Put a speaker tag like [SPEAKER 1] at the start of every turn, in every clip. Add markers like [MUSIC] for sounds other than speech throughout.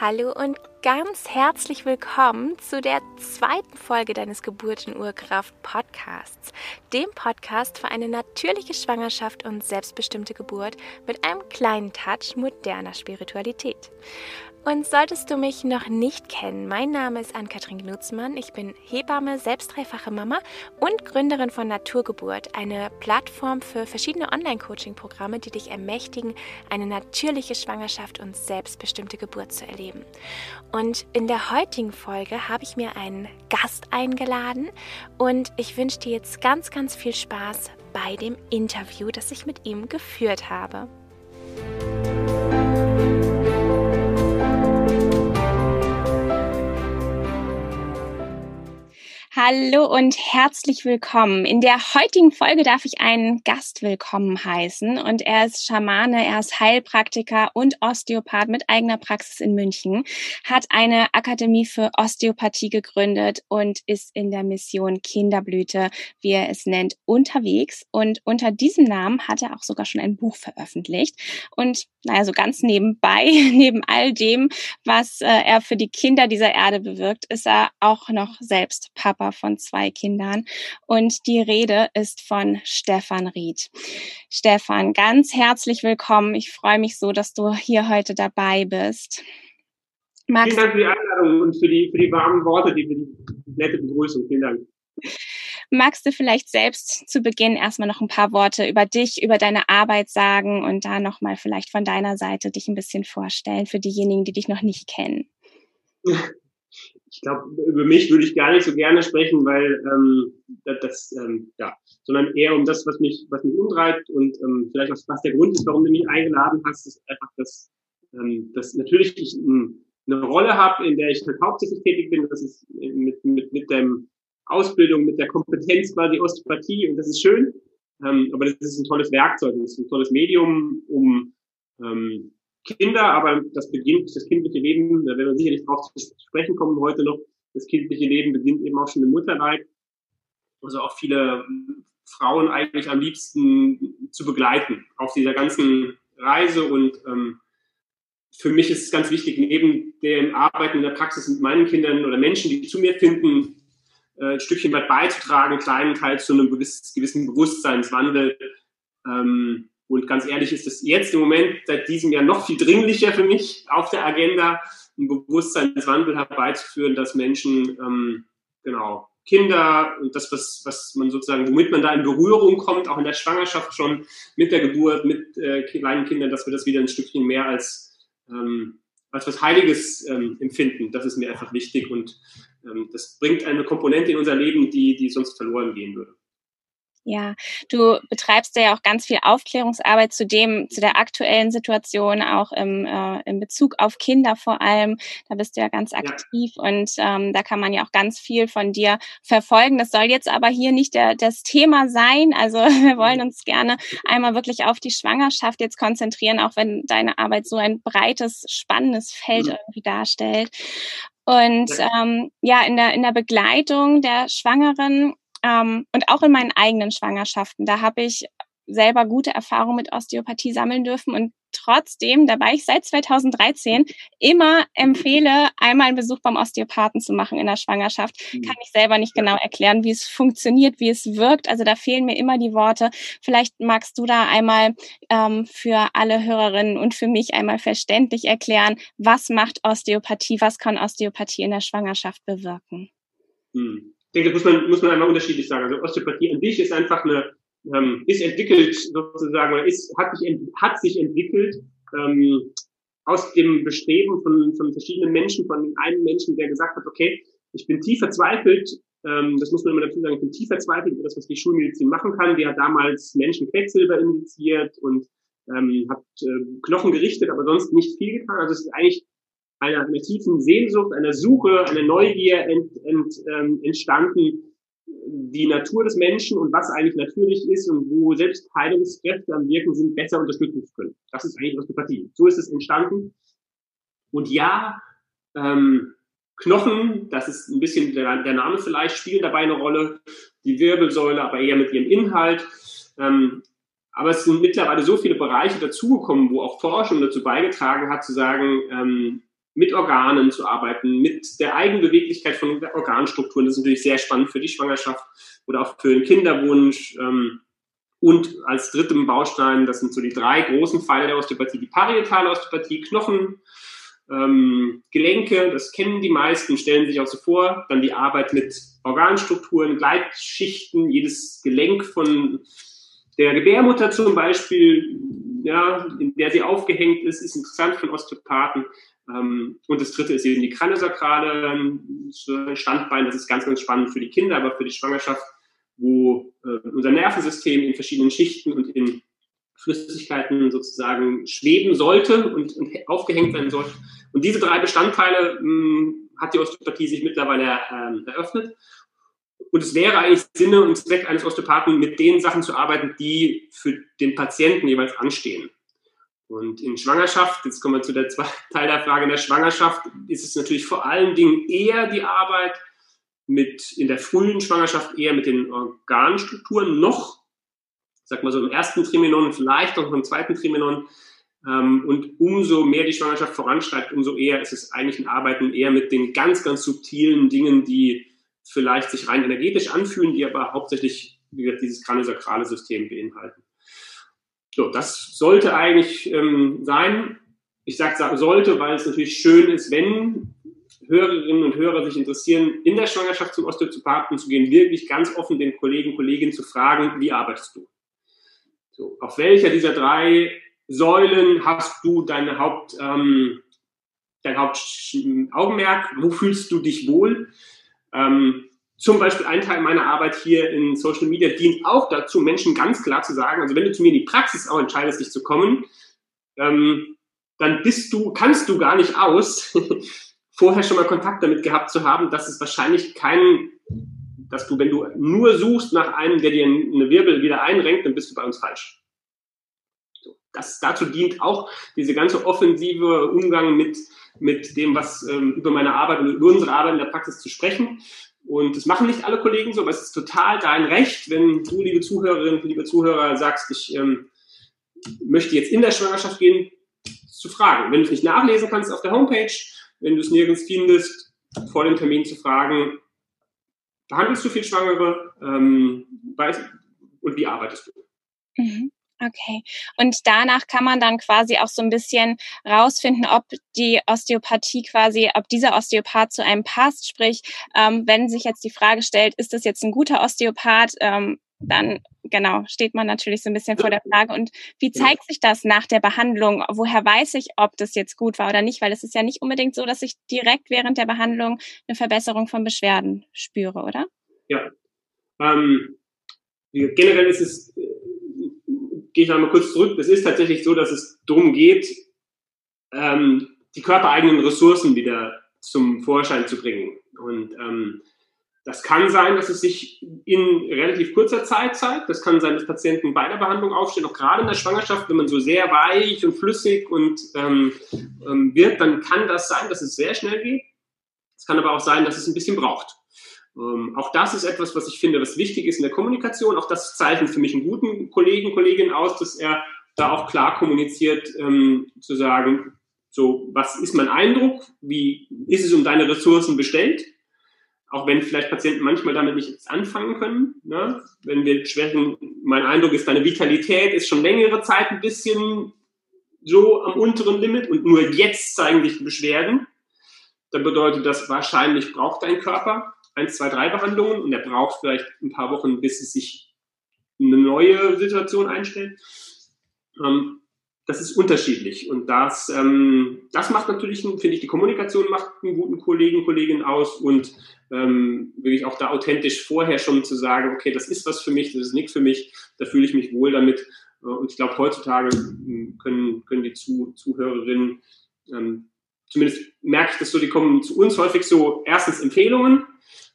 [SPEAKER 1] Hallo und ganz herzlich willkommen zu der zweiten Folge deines Geburtenurkraft Podcasts, dem Podcast für eine natürliche Schwangerschaft und selbstbestimmte Geburt mit einem kleinen Touch moderner Spiritualität. Und solltest du mich noch nicht kennen, mein Name ist Ann-Kathrin Gnutzmann. Ich bin Hebamme, selbst dreifache Mama und Gründerin von Naturgeburt, eine Plattform für verschiedene Online-Coaching-Programme, die dich ermächtigen, eine natürliche Schwangerschaft und selbstbestimmte Geburt zu erleben. Und in der heutigen Folge habe ich mir einen Gast eingeladen und ich wünsche dir jetzt ganz, ganz viel Spaß bei dem Interview, das ich mit ihm geführt habe. Hallo und herzlich willkommen. In der heutigen Folge darf ich einen Gast willkommen heißen und er ist Schamane, er ist Heilpraktiker und Osteopath mit eigener Praxis in München, hat eine Akademie für Osteopathie gegründet und ist in der Mission Kinderblüte, wie er es nennt, unterwegs und unter diesem Namen hat er auch sogar schon ein Buch veröffentlicht und naja, so ganz nebenbei, [LAUGHS] neben all dem, was äh, er für die Kinder dieser Erde bewirkt, ist er auch noch selbst Papa von zwei Kindern. Und die Rede ist von Stefan Ried. Stefan, ganz herzlich willkommen. Ich freue mich so, dass du hier heute dabei bist.
[SPEAKER 2] Magst Vielen Dank für die Einladung und für die, für die warmen Worte, die, die nette Begrüßung. Vielen Dank.
[SPEAKER 1] Magst du vielleicht selbst zu Beginn erstmal noch ein paar Worte über dich, über deine Arbeit sagen und da nochmal vielleicht von deiner Seite dich ein bisschen vorstellen für diejenigen, die dich noch nicht kennen? [LAUGHS]
[SPEAKER 2] ich glaube, über mich würde ich gar nicht so gerne sprechen, weil ähm, das, ähm, ja, sondern eher um das, was mich, was mich umtreibt und ähm, vielleicht auch was der Grund ist, warum du mich eingeladen hast, ist einfach, dass, ähm, dass natürlich ich ähm, eine Rolle habe, in der ich halt hauptsächlich tätig bin. Das ist mit mit mit der Ausbildung, mit der Kompetenz quasi Osteopathie und das ist schön. Ähm, aber das ist ein tolles Werkzeug, das ist ein tolles Medium, um ähm, Kinder, aber das beginnt, das kindliche Leben, da werden wir sicherlich drauf zu sprechen kommen heute noch, das kindliche Leben beginnt eben auch schon im Mutterleib. Also auch viele Frauen eigentlich am liebsten zu begleiten auf dieser ganzen Reise. Und ähm, für mich ist es ganz wichtig, neben dem Arbeiten in der Praxis mit meinen Kindern oder Menschen, die zu mir finden, äh, ein Stückchen weit beizutragen, einen kleinen Teil zu einem gewissen Bewusstseinswandel, ähm, und ganz ehrlich ist es jetzt im Moment seit diesem Jahr noch viel dringlicher für mich auf der Agenda, einen Bewusstseinswandel herbeizuführen, dass Menschen, ähm, genau, Kinder und das, was, was man sozusagen, womit man da in Berührung kommt, auch in der Schwangerschaft schon, mit der Geburt, mit äh, kleinen Kindern, dass wir das wieder ein Stückchen mehr als, ähm, als was Heiliges ähm, empfinden. Das ist mir einfach wichtig und ähm, das bringt eine Komponente in unser Leben, die, die sonst verloren gehen würde.
[SPEAKER 1] Ja, du betreibst ja auch ganz viel Aufklärungsarbeit zu dem, zu der aktuellen Situation, auch im, äh, in Bezug auf Kinder vor allem. Da bist du ja ganz aktiv ja. und ähm, da kann man ja auch ganz viel von dir verfolgen. Das soll jetzt aber hier nicht der, das Thema sein. Also [LAUGHS] wir wollen uns gerne einmal wirklich auf die Schwangerschaft jetzt konzentrieren, auch wenn deine Arbeit so ein breites, spannendes Feld mhm. irgendwie darstellt. Und ähm, ja, in der, in der Begleitung der Schwangeren ähm, und auch in meinen eigenen Schwangerschaften, da habe ich selber gute Erfahrungen mit Osteopathie sammeln dürfen und trotzdem, dabei ich seit 2013 immer empfehle, einmal einen Besuch beim Osteopathen zu machen in der Schwangerschaft, mhm. kann ich selber nicht genau erklären, wie es funktioniert, wie es wirkt. Also da fehlen mir immer die Worte. Vielleicht magst du da einmal ähm, für alle Hörerinnen und für mich einmal verständlich erklären, was macht Osteopathie, was kann Osteopathie in der Schwangerschaft bewirken?
[SPEAKER 2] Hm denke, muss man, muss man einmal unterschiedlich sagen. Also Osteopathie an sich ist einfach eine, ähm, ist entwickelt sozusagen, oder ist, hat sich, hat sich entwickelt, ähm, aus dem Bestreben von, von verschiedenen Menschen, von einem Menschen, der gesagt hat, okay, ich bin tief verzweifelt, ähm, das muss man immer dazu sagen, ich bin tief verzweifelt über das, was die Schulmedizin machen kann. Die hat damals Menschen Quecksilber injiziert und ähm, hat äh, Knochen gerichtet, aber sonst nicht viel getan. Also es ist eigentlich einer, einer tiefen Sehnsucht, einer Suche, einer Neugier ent, ent, ähm, entstanden, die Natur des Menschen und was eigentlich natürlich ist und wo selbst Heilungskräfte am Wirken sind, besser unterstützen zu können. Das ist eigentlich Osteopathie. So ist es entstanden. Und ja, ähm, Knochen, das ist ein bisschen der, der Name vielleicht, spielen dabei eine Rolle. Die Wirbelsäule, aber eher mit ihrem Inhalt. Ähm, aber es sind mittlerweile so viele Bereiche dazugekommen, wo auch Forschung dazu beigetragen hat, zu sagen, ähm, mit Organen zu arbeiten, mit der Eigenbeweglichkeit von Organstrukturen. Das ist natürlich sehr spannend für die Schwangerschaft oder auch für den Kinderwunsch. Ähm, und als dritten Baustein, das sind so die drei großen Pfeiler der Osteopathie, die parietale Osteopathie, Knochen, ähm, Gelenke, das kennen die meisten, stellen sich auch so vor. Dann die Arbeit mit Organstrukturen, Gleitschichten, jedes Gelenk von der Gebärmutter zum Beispiel, ja, in der sie aufgehängt ist, ist interessant für Osteopathen. Ähm, und das dritte ist eben die Kraniosakrale ähm, Standbein. Das ist ganz, ganz spannend für die Kinder, aber für die Schwangerschaft, wo äh, unser Nervensystem in verschiedenen Schichten und in Flüssigkeiten sozusagen schweben sollte und, und aufgehängt sein sollte. Und diese drei Bestandteile mh, hm, hat die Osteopathie sich mittlerweile äh, eröffnet. Und es wäre eigentlich Sinne und Zweck eines Osteopathen, mit den Sachen zu arbeiten, die für den Patienten jeweils anstehen. Und in Schwangerschaft, jetzt kommen wir zu der zweiten [LAUGHS] Teil der Frage, in der Schwangerschaft ist es natürlich vor allen Dingen eher die Arbeit mit, in der frühen Schwangerschaft eher mit den Organstrukturen noch, sag mal so im ersten Trimenon, vielleicht auch im zweiten Trimenon. Ähm, und umso mehr die Schwangerschaft voranschreitet, umso eher ist es eigentlich ein Arbeiten eher mit den ganz, ganz subtilen Dingen, die vielleicht sich rein energetisch anfühlen, die aber hauptsächlich dieses kraniosakrale System beinhalten. So, das sollte eigentlich ähm, sein. Ich sage sollte, weil es natürlich schön ist, wenn Hörerinnen und Hörer sich interessieren, in der Schwangerschaft zum Osteopathen zu gehen, wirklich ganz offen den Kollegen, Kolleginnen zu fragen, wie arbeitest du? So, auf welcher dieser drei Säulen hast du deine Haupt, ähm, dein Hauptaugenmerk? Wo fühlst du dich wohl? Ähm, zum Beispiel ein Teil meiner Arbeit hier in Social Media dient auch dazu, Menschen ganz klar zu sagen, also wenn du zu mir in die Praxis auch entscheidest, dich zu kommen, ähm, dann bist du, kannst du gar nicht aus, [LAUGHS] vorher schon mal Kontakt damit gehabt zu haben, dass es wahrscheinlich kein, dass du, wenn du nur suchst nach einem, der dir eine Wirbel wieder einrenkt, dann bist du bei uns falsch. Das, dazu dient auch diese ganze offensive Umgang mit, mit dem, was ähm, über meine Arbeit und über unsere Arbeit in der Praxis zu sprechen. Und das machen nicht alle Kollegen so, aber es ist total dein Recht, wenn du, liebe Zuhörerinnen, liebe Zuhörer, sagst, ich ähm, möchte jetzt in der Schwangerschaft gehen, zu fragen. Wenn du es nicht nachlesen kannst auf der Homepage, wenn du es nirgends findest, vor dem Termin zu fragen, behandelst du viel Schwangere ähm, und wie arbeitest du?
[SPEAKER 1] Mhm. Okay. Und danach kann man dann quasi auch so ein bisschen rausfinden, ob die Osteopathie quasi, ob dieser Osteopath zu einem passt. Sprich, ähm, wenn sich jetzt die Frage stellt, ist das jetzt ein guter Osteopath, ähm, dann genau steht man natürlich so ein bisschen vor der Frage. Und wie zeigt sich das nach der Behandlung? Woher weiß ich, ob das jetzt gut war oder nicht? Weil es ist ja nicht unbedingt so, dass ich direkt während der Behandlung eine Verbesserung von Beschwerden spüre, oder?
[SPEAKER 2] Ja. Ähm, generell ist es gehe ich einmal kurz zurück. Es ist tatsächlich so, dass es darum geht, ähm, die körpereigenen Ressourcen wieder zum Vorschein zu bringen. Und ähm, das kann sein, dass es sich in relativ kurzer Zeit zeigt. Das kann sein, dass Patienten bei der Behandlung aufstehen. Auch gerade in der Schwangerschaft, wenn man so sehr weich und flüssig und ähm, ähm, wird, dann kann das sein, dass es sehr schnell geht. Es kann aber auch sein, dass es ein bisschen braucht. Ähm, auch das ist etwas, was ich finde, was wichtig ist in der Kommunikation. Auch das zeichnet für mich einen guten Kollegen, Kollegin aus, dass er da auch klar kommuniziert, ähm, zu sagen, so, was ist mein Eindruck? Wie ist es um deine Ressourcen bestellt? Auch wenn vielleicht Patienten manchmal damit nicht anfangen können. Ne? Wenn wir schwächen, mein Eindruck ist, deine Vitalität ist schon längere Zeit ein bisschen so am unteren Limit und nur jetzt zeigen sich Beschwerden. Dann bedeutet das, wahrscheinlich braucht dein Körper eins, zwei, drei Behandlungen und er braucht vielleicht ein paar Wochen, bis es sich eine neue Situation einstellt. Ähm, das ist unterschiedlich und das, ähm, das macht natürlich, finde ich, die Kommunikation macht einen guten Kollegen, Kollegin aus und ähm, wirklich auch da authentisch vorher schon zu sagen, okay, das ist was für mich, das ist nichts für mich, da fühle ich mich wohl damit. Äh, und ich glaube, heutzutage ähm, können, können die Zu Zuhörerinnen, ähm, zumindest merke ich das so, die kommen zu uns häufig so erstens Empfehlungen,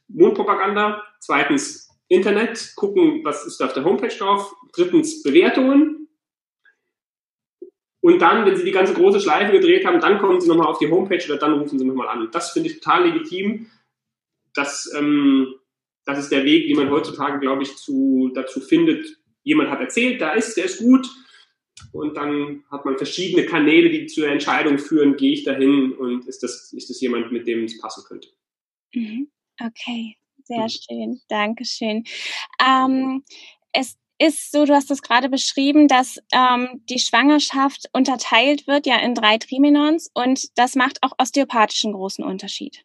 [SPEAKER 2] Mundpropaganda. Zweitens Internet, gucken, was ist da auf der Homepage drauf. Drittens Bewertungen. Und dann, wenn Sie die ganze große Schleife gedreht haben, dann kommen Sie nochmal auf die Homepage oder dann rufen Sie nochmal an. Das finde ich total legitim. Das, ähm, das ist der Weg, wie man heutzutage, glaube ich, zu, dazu findet, jemand hat erzählt, da ist, der ist gut. und dann hat man verschiedene Kanäle, die zur Entscheidung führen, gehe ich dahin und ist das, ist das jemand, mit dem es passen könnte.
[SPEAKER 1] Mhm. Okay, sehr schön, Dankeschön. Ähm, es ist so, du hast es gerade beschrieben, dass ähm, die Schwangerschaft unterteilt wird ja in drei Trimenons und das macht auch osteopathischen großen Unterschied.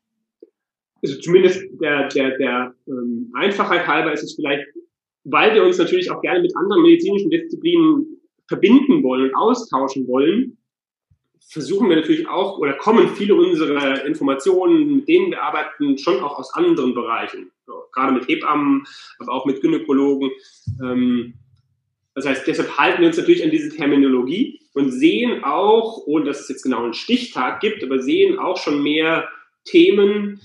[SPEAKER 2] Also zumindest der, der, der ähm, Einfachheit halber ist es vielleicht, weil wir uns natürlich auch gerne mit anderen medizinischen Disziplinen verbinden wollen und austauschen wollen, versuchen wir natürlich auch oder kommen viele unserer Informationen, mit denen wir arbeiten, schon auch aus anderen Bereichen. Gerade mit Hebammen, aber auch mit Gynäkologen. Ähm, das heißt, deshalb halten wir uns natürlich an diese Terminologie und sehen auch, ohne dass es jetzt genau einen Stichtag gibt, aber sehen auch schon mehr Themen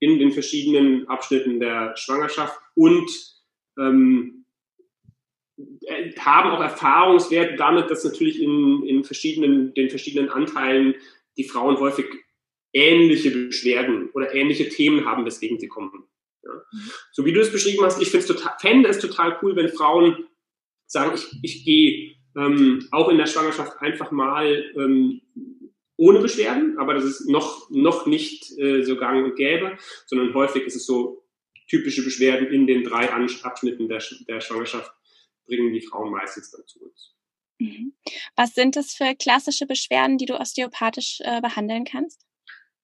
[SPEAKER 2] in den verschiedenen Abschnitten der Schwangerschaft und ähm, äh, haben auch Erfahrungswert damit, dass natürlich in, in verschiedenen, den verschiedenen Anteilen die Frauen häufig ähnliche Beschwerden oder ähnliche Themen haben, weswegen sie kommen. Ja. Mhm. So wie du es beschrieben hast, ich total, fände es total cool, wenn Frauen sagen, ich, ich gehe ähm, auch in der Schwangerschaft einfach mal ähm, ohne Beschwerden, aber das ist noch, noch nicht äh, so gang und gäbe, sondern häufig ist es so typische Beschwerden in den drei Abschnitten der, der Schwangerschaft bringen die Frauen meistens dann zu uns.
[SPEAKER 1] Mhm. Was sind das für klassische Beschwerden, die du osteopathisch äh, behandeln kannst?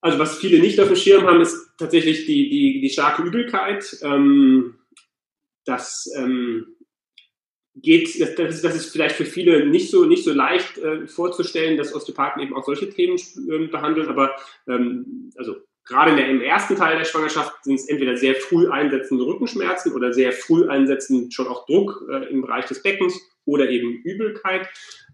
[SPEAKER 2] Also was viele nicht auf dem Schirm haben, ist tatsächlich die, die, die starke Übelkeit. Ähm, das ähm, geht, das, das, ist, das ist vielleicht für viele nicht so, nicht so leicht äh, vorzustellen, dass Osteopathen eben auch solche Themen äh, behandeln, aber ähm, also gerade der, im ersten Teil der Schwangerschaft sind es entweder sehr früh einsetzende Rückenschmerzen oder sehr früh einsetzend schon auch Druck äh, im Bereich des Beckens oder eben Übelkeit.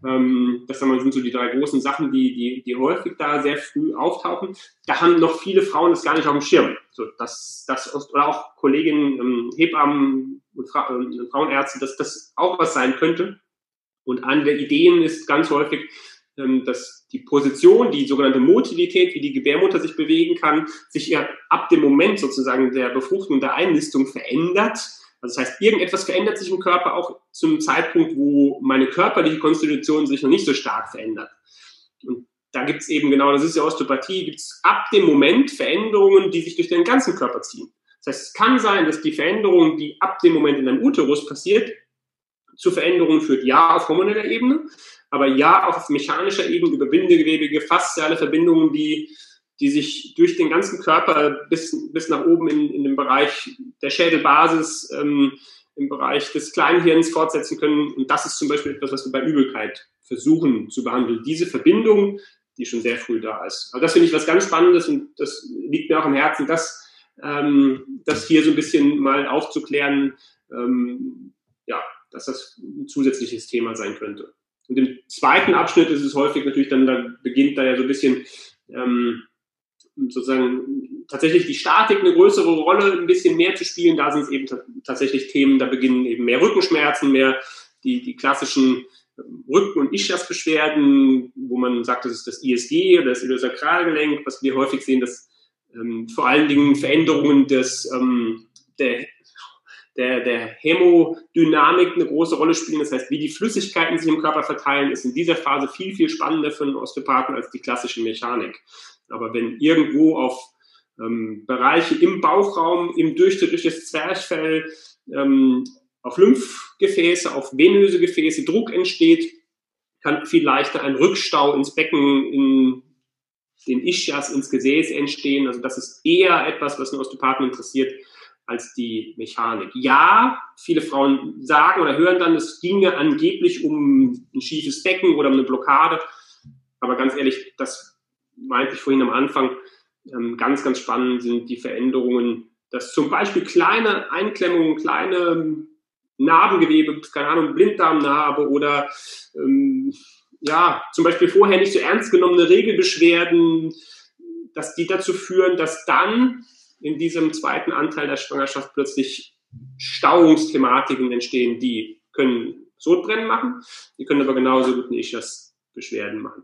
[SPEAKER 2] Ähm, das sind so die drei großen Sachen, die, die, die häufig da sehr früh auftauchen. Da haben noch viele Frauen das gar nicht auf dem Schirm. So, dass, das, oder auch Kolleginnen, ähm, Hebammen und Fra äh, Frauenärzte, dass das auch was sein könnte. Und eine der Ideen ist ganz häufig, dass die Position, die sogenannte Motilität, wie die Gebärmutter sich bewegen kann, sich ja ab dem Moment sozusagen der Befruchtung, der Einnistung verändert. Also das heißt, irgendetwas verändert sich im Körper auch zum Zeitpunkt, wo meine körperliche Konstitution sich noch nicht so stark verändert. Und da gibt es eben genau, das ist ja Osteopathie, gibt es ab dem Moment Veränderungen, die sich durch den ganzen Körper ziehen. Das heißt, es kann sein, dass die Veränderung, die ab dem Moment in deinem Uterus passiert, zu Veränderungen führt, ja, auf hormoneller Ebene, aber ja, auch auf mechanischer Ebene über bindegewebige, fasziale Verbindungen, die, die sich durch den ganzen Körper bis, bis nach oben in, in den Bereich der Schädelbasis, ähm, im Bereich des Kleinhirns fortsetzen können. Und das ist zum Beispiel etwas, was wir bei Übelkeit versuchen zu behandeln. Diese Verbindung, die schon sehr früh da ist. Also das finde ich was ganz Spannendes und das liegt mir auch am Herzen, das, ähm, das hier so ein bisschen mal aufzuklären, ähm, ja, dass das ein zusätzliches Thema sein könnte. Und im zweiten Abschnitt ist es häufig natürlich dann, da beginnt da ja so ein bisschen ähm, sozusagen tatsächlich die Statik eine größere Rolle, ein bisschen mehr zu spielen. Da sind es eben tatsächlich Themen, da beginnen eben mehr Rückenschmerzen, mehr die, die klassischen ähm, Rücken- und Ischiasbeschwerden, wo man sagt, das ist das ISG oder das Iliosakralgelenk, was wir häufig sehen, dass ähm, vor allen Dingen Veränderungen des, ähm, der der, der Hämodynamik eine große Rolle spielen. Das heißt, wie die Flüssigkeiten sich im Körper verteilen, ist in dieser Phase viel, viel spannender für einen Osteopathen als die klassische Mechanik. Aber wenn irgendwo auf ähm, Bereiche im Bauchraum, im Durchschnitt durch das Zwerchfell, ähm, auf Lymphgefäße, auf venöse Gefäße Druck entsteht, kann viel leichter ein Rückstau ins Becken, in den Ischias, ins Gesäß entstehen. Also das ist eher etwas, was einen Osteopathen interessiert, als die Mechanik. Ja, viele Frauen sagen oder hören dann, es ginge angeblich um ein schiefes Becken oder um eine Blockade. Aber ganz ehrlich, das meinte ich vorhin am Anfang, ähm, ganz, ganz spannend sind die Veränderungen, dass zum Beispiel kleine Einklemmungen, kleine Narbengewebe, keine Ahnung, Blinddarmnarbe oder ähm, ja, zum Beispiel vorher nicht so ernst genommene Regelbeschwerden, dass die dazu führen, dass dann in diesem zweiten Anteil der Schwangerschaft plötzlich Stauungsthematiken entstehen, die können Sodbrennen machen, die können aber genauso gut Ischias-Beschwerden machen.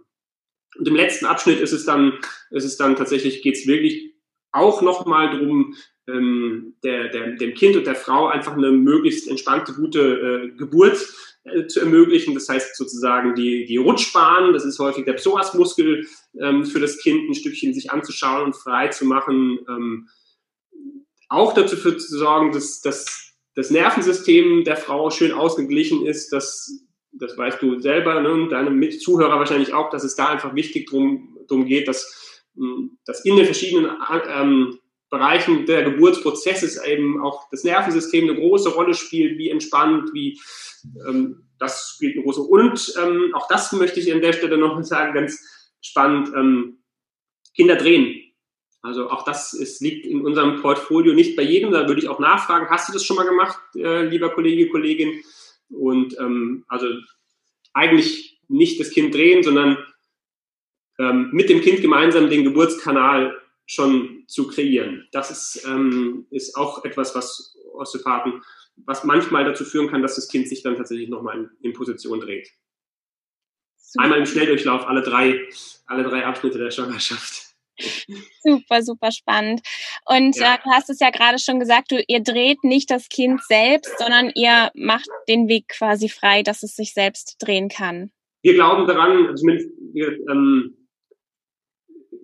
[SPEAKER 2] Und im letzten Abschnitt ist es dann, ist es dann tatsächlich, geht es wirklich auch nochmal darum, ähm, der, der, dem Kind und der Frau einfach eine möglichst entspannte, gute äh, Geburt äh, zu ermöglichen. Das heißt sozusagen die, die Rutschbahn, das ist häufig der Psoasmuskel ähm, für das Kind, ein Stückchen sich anzuschauen und frei zu machen. Ähm, auch dazu für zu sorgen, dass, dass das Nervensystem der Frau schön ausgeglichen ist, dass das weißt du selber ne, und deine Zuhörer wahrscheinlich auch, dass es da einfach wichtig drum, drum geht, dass, hm, dass in den verschiedenen ähm, Bereichen der Geburtsprozesses eben auch das Nervensystem eine große Rolle spielt, wie entspannt, wie ähm, das spielt eine große und ähm, auch das möchte ich an der Stelle noch sagen, ganz spannend, ähm, Kinder drehen. Also auch das ist, liegt in unserem Portfolio nicht bei jedem. Da würde ich auch nachfragen, hast du das schon mal gemacht, äh, lieber Kollege, Kollegin? Und ähm, also eigentlich nicht das Kind drehen, sondern ähm, mit dem Kind gemeinsam den Geburtskanal schon zu kreieren. Das ist, ähm, ist auch etwas, was Osteopathen, was manchmal dazu führen kann, dass das Kind sich dann tatsächlich nochmal in, in Position dreht. Super. Einmal im Schnelldurchlauf alle drei, alle drei Abschnitte der Schwangerschaft. [LAUGHS]
[SPEAKER 1] Super, super spannend. Und ja. äh, du hast es ja gerade schon gesagt, du, ihr dreht nicht das Kind selbst, sondern ihr macht den Weg quasi frei, dass es sich selbst drehen kann.
[SPEAKER 2] Wir glauben daran, zumindest wir, ähm,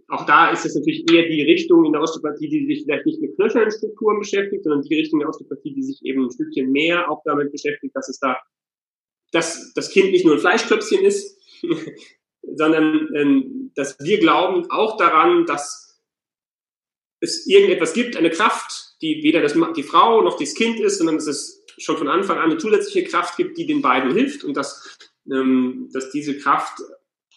[SPEAKER 2] auch da ist es natürlich eher die Richtung in der Osteopathie, die sich vielleicht nicht mit knöchernen Strukturen beschäftigt, sondern die Richtung der Osteopathie, die sich eben ein Stückchen mehr auch damit beschäftigt, dass es da, dass das Kind nicht nur ein Fleischklöpfchen ist, [LAUGHS] sondern ähm, dass wir glauben auch daran, dass es irgendetwas gibt, eine Kraft, die weder das, die Frau noch das Kind ist, sondern dass es schon von Anfang an eine zusätzliche Kraft gibt, die den beiden hilft und dass, ähm, dass diese Kraft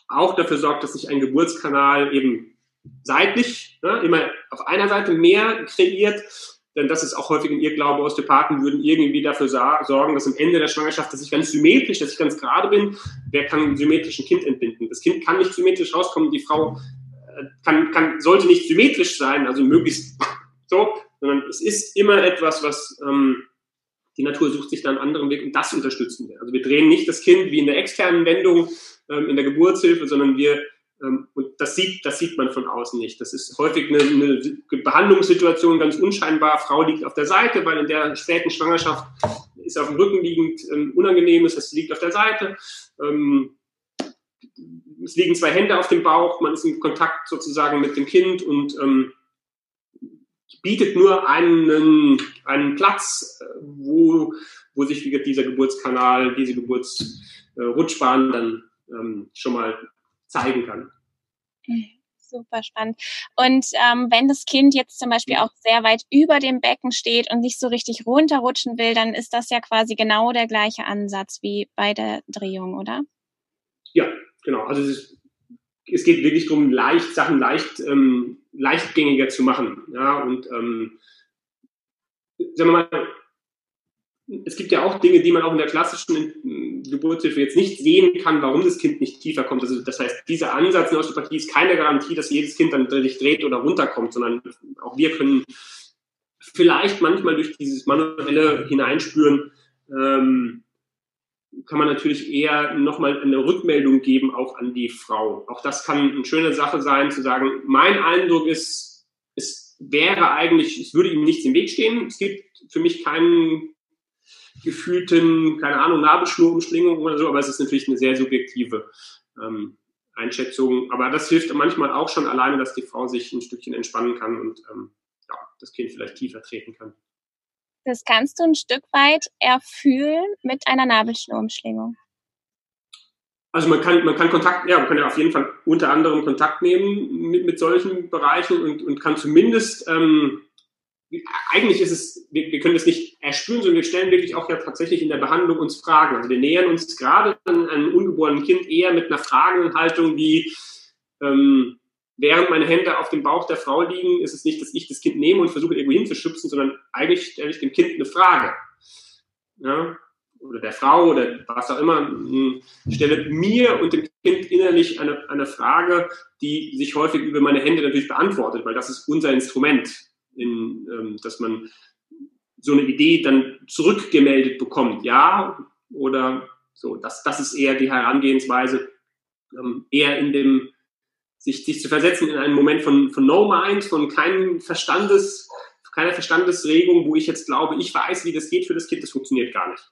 [SPEAKER 2] auch dafür sorgt, dass sich ein Geburtskanal eben seitlich, ne, immer auf einer Seite mehr kreiert denn das ist auch häufig in ihr Glaube, Osteopathen würden irgendwie dafür sorgen, dass am Ende der Schwangerschaft, dass ich ganz symmetrisch, dass ich ganz gerade bin. Wer kann symmetrisch ein Kind entbinden? Das Kind kann nicht symmetrisch rauskommen, die Frau äh, kann, kann, sollte nicht symmetrisch sein, also möglichst [LAUGHS] so, sondern es ist immer etwas, was ähm, die Natur sucht sich dann einen anderen Weg und das unterstützen wir. Also wir drehen nicht das Kind wie in der externen Wendung ähm, in der Geburtshilfe, sondern wir ähm, und das sieht, das sieht man von außen nicht. Das ist häufig eine, eine, Behandlungssituation ganz unscheinbar. Frau liegt auf der Seite, weil in der späten Schwangerschaft ist auf dem Rücken liegend ähm, unangenehm ist, das liegt auf der Seite. Ähm, es liegen zwei Hände auf dem Bauch, man ist in Kontakt sozusagen mit dem Kind und ähm, bietet nur einen, einen Platz, äh, wo, wo sich dieser Geburtskanal, diese Geburtsrutschbahn dann ähm, schon mal zeigen kann.
[SPEAKER 1] Super spannend. Und ähm, wenn das Kind jetzt zum Beispiel auch sehr weit über dem Becken steht und nicht so richtig runterrutschen will, dann ist das ja quasi genau der gleiche Ansatz wie bei der Drehung, oder?
[SPEAKER 2] Ja, genau. Also es, ist, es geht wirklich darum, leicht Sachen leicht ähm, leichtgängiger zu machen. Ja, und ähm, sagen wir mal, es gibt ja auch Dinge, die man auch in der klassischen Geburtshilfe jetzt nicht sehen kann, warum das Kind nicht tiefer kommt. Also das heißt, dieser Ansatz in der Osteopathie ist keine Garantie, dass jedes Kind dann sich dreht oder runterkommt, sondern auch wir können vielleicht manchmal durch dieses manuelle Hineinspüren ähm, kann man natürlich eher nochmal eine Rückmeldung geben, auch an die Frau. Auch das kann eine schöne Sache sein, zu sagen, mein Eindruck ist, es wäre eigentlich, es würde ihm nichts im Weg stehen. Es gibt für mich keinen gefühlten, keine Ahnung, Nabelschnurumschlingung oder so, aber es ist natürlich eine sehr subjektive ähm, Einschätzung. Aber das hilft manchmal auch schon alleine, dass die Frau sich ein Stückchen entspannen kann und ähm, ja, das Kind vielleicht tiefer treten kann.
[SPEAKER 1] Das kannst du ein Stück weit erfühlen mit einer Nabelschnurumschlingung.
[SPEAKER 2] Also man kann, man kann Kontakt, ja, man kann ja auf jeden Fall unter anderem Kontakt nehmen mit, mit solchen Bereichen und, und kann zumindest ähm, eigentlich ist es, wir, wir können das nicht erspüren, sondern wir stellen wirklich auch ja tatsächlich in der Behandlung uns Fragen. Also wir nähern uns gerade an einem ungeborenen Kind eher mit einer Fragenhaltung wie, ähm, während meine Hände auf dem Bauch der Frau liegen, ist es nicht, dass ich das Kind nehme und versuche irgendwo hinzuschubsen, sondern eigentlich stelle ich dem Kind eine Frage. Ja? Oder der Frau oder was auch immer, hm, stelle mir und dem Kind innerlich eine, eine Frage, die sich häufig über meine Hände natürlich beantwortet, weil das ist unser Instrument in, ähm, dass man so eine Idee dann zurückgemeldet bekommt, ja oder so. Das, das ist eher die Herangehensweise, ähm, eher in dem, sich, sich zu versetzen in einen Moment von, von No Mind, von keinem Verstandes, keiner Verstandesregung, wo ich jetzt glaube, ich weiß, wie das geht für das Kind, das funktioniert gar nicht.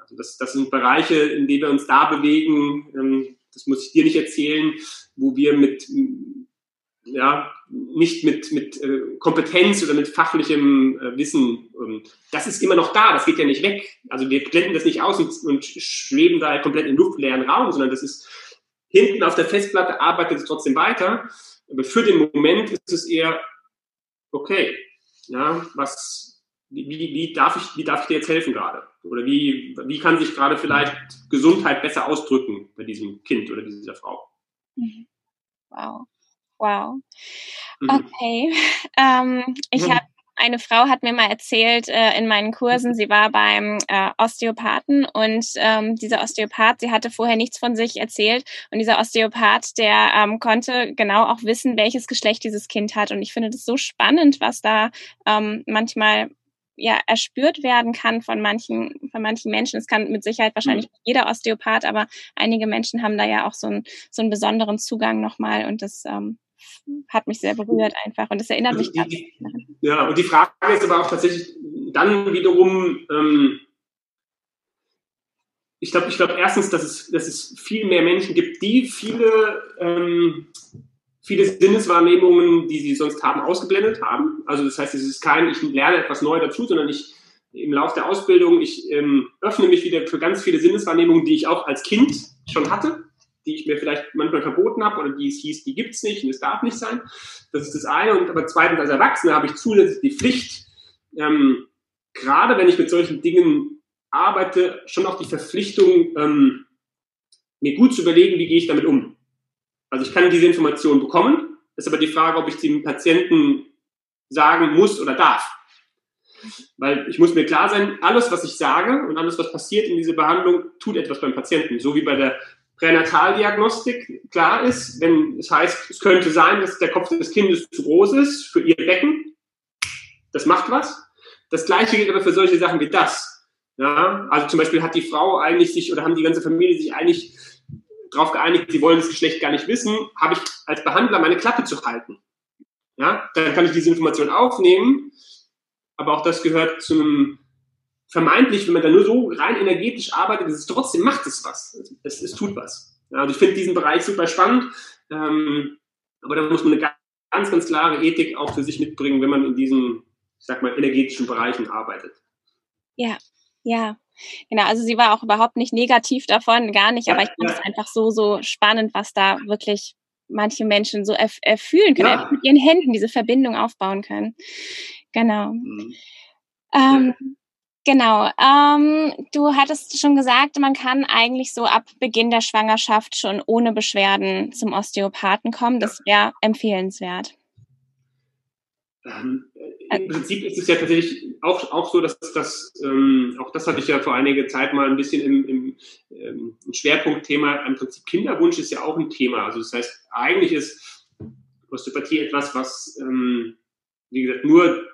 [SPEAKER 2] Also das, das sind Bereiche, in denen wir uns da bewegen. Ähm, das muss ich dir nicht erzählen, wo wir mit ja, nicht mit, mit äh, Kompetenz oder mit fachlichem äh, Wissen. Ähm, das ist immer noch da, das geht ja nicht weg. Also wir blenden das nicht aus und, und schweben da komplett im luftleeren Raum, sondern das ist hinten auf der Festplatte arbeitet es trotzdem weiter. Aber für den Moment ist es eher, okay, ja, was, wie, wie, darf ich, wie darf ich dir jetzt helfen gerade? Oder wie, wie kann sich gerade vielleicht Gesundheit besser ausdrücken bei diesem Kind oder dieser Frau?
[SPEAKER 1] Mhm. Wow. Wow. Mhm. Okay. [LAUGHS] Ähm, ich mhm. habe eine Frau hat mir mal erzählt äh, in meinen Kursen, mhm. sie war beim äh, Osteopathen und ähm, dieser Osteopath, sie hatte vorher nichts von sich erzählt und dieser Osteopath, der ähm, konnte genau auch wissen, welches Geschlecht dieses Kind hat und ich finde das so spannend, was da ähm, manchmal ja erspürt werden kann von manchen von manchen Menschen. Es kann mit Sicherheit wahrscheinlich mhm. jeder Osteopath, aber einige Menschen haben da ja auch so, ein, so einen besonderen Zugang nochmal und das ähm, hat mich sehr berührt einfach und das erinnert also mich. Die,
[SPEAKER 2] ja, und die Frage ist aber auch tatsächlich dann wiederum, ähm, ich glaube, ich glaube erstens, dass es, dass es viel mehr Menschen gibt, die viele, ähm, viele Sinneswahrnehmungen, die sie sonst haben, ausgeblendet haben. Also das heißt, es ist kein, ich lerne etwas neu dazu, sondern ich im Laufe der Ausbildung, ich ähm, öffne mich wieder für ganz viele Sinneswahrnehmungen, die ich auch als Kind schon hatte die ich mir vielleicht manchmal verboten habe oder die es hieß, die gibt's nicht und es darf nicht sein. Das ist das eine. Und aber zweitens als Erwachsener habe ich zusätzlich die Pflicht, ähm, gerade wenn ich mit solchen Dingen arbeite, schon auch die Verpflichtung, ähm, mir gut zu überlegen, wie gehe ich damit um. Also ich kann diese Information bekommen, ist aber die Frage, ob ich sie dem Patienten sagen muss oder darf. Weil ich muss mir klar sein, alles, was ich sage und alles, was passiert in dieser Behandlung, tut etwas beim Patienten. So wie bei der Pränataldiagnostik klar ist, wenn es heißt, es könnte sein, dass der Kopf des Kindes zu groß ist für ihr Becken. Das macht was. Das gleiche gilt aber für solche Sachen wie das. Ja, also zum Beispiel hat die Frau eigentlich sich oder haben die ganze Familie sich eigentlich darauf geeinigt, sie wollen das Geschlecht gar nicht wissen, habe ich als Behandler meine Klappe zu halten. Ja, dann kann ich diese Information aufnehmen, aber auch das gehört zu einem vermeintlich, wenn man da nur so rein energetisch arbeitet, ist es trotzdem macht es was. Es, es tut was. Ja, also ich finde diesen Bereich super spannend, ähm, aber da muss man eine ganz, ganz klare Ethik auch für sich mitbringen, wenn man in diesen, ich sag mal, energetischen Bereichen arbeitet.
[SPEAKER 1] Ja, ja. Genau, also sie war auch überhaupt nicht negativ davon, gar nicht, aber ich fand es einfach so, so spannend, was da wirklich manche Menschen so erf erfühlen können, ja. mit ihren Händen diese Verbindung aufbauen können. Genau. Mhm. Ähm, Genau. Ähm, du hattest schon gesagt, man kann eigentlich so ab Beginn der Schwangerschaft schon ohne Beschwerden zum Osteopathen kommen. Das wäre empfehlenswert.
[SPEAKER 2] Ähm, Im Prinzip ist es ja tatsächlich auch, auch so, dass das, ähm, auch das hatte ich ja vor einiger Zeit mal ein bisschen im, im, ähm, im Schwerpunktthema. Im Prinzip Kinderwunsch ist ja auch ein Thema. Also das heißt, eigentlich ist Osteopathie etwas, was, ähm, wie gesagt, nur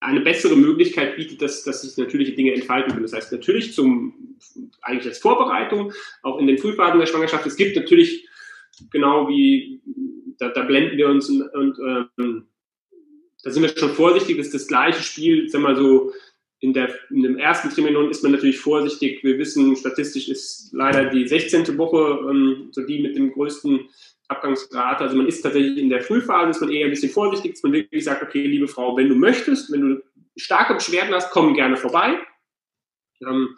[SPEAKER 2] eine bessere Möglichkeit bietet, dass, dass sich natürliche Dinge entfalten können. Das heißt natürlich zum eigentlich als Vorbereitung, auch in den Frühphasen der Schwangerschaft. Es gibt natürlich genau wie da, da blenden wir uns und, und ähm, da sind wir schon vorsichtig. Das ist das gleiche Spiel, sag mal so. In, der, in dem ersten Trimenon ist man natürlich vorsichtig. Wir wissen, statistisch ist leider die 16. Woche ähm, so die mit dem größten Abgangsrate. Also man ist tatsächlich in der Frühphase, ist man eher ein bisschen vorsichtig, dass man wirklich sagt, okay, liebe Frau, wenn du möchtest, wenn du starke Beschwerden hast, komm gerne vorbei. Ähm,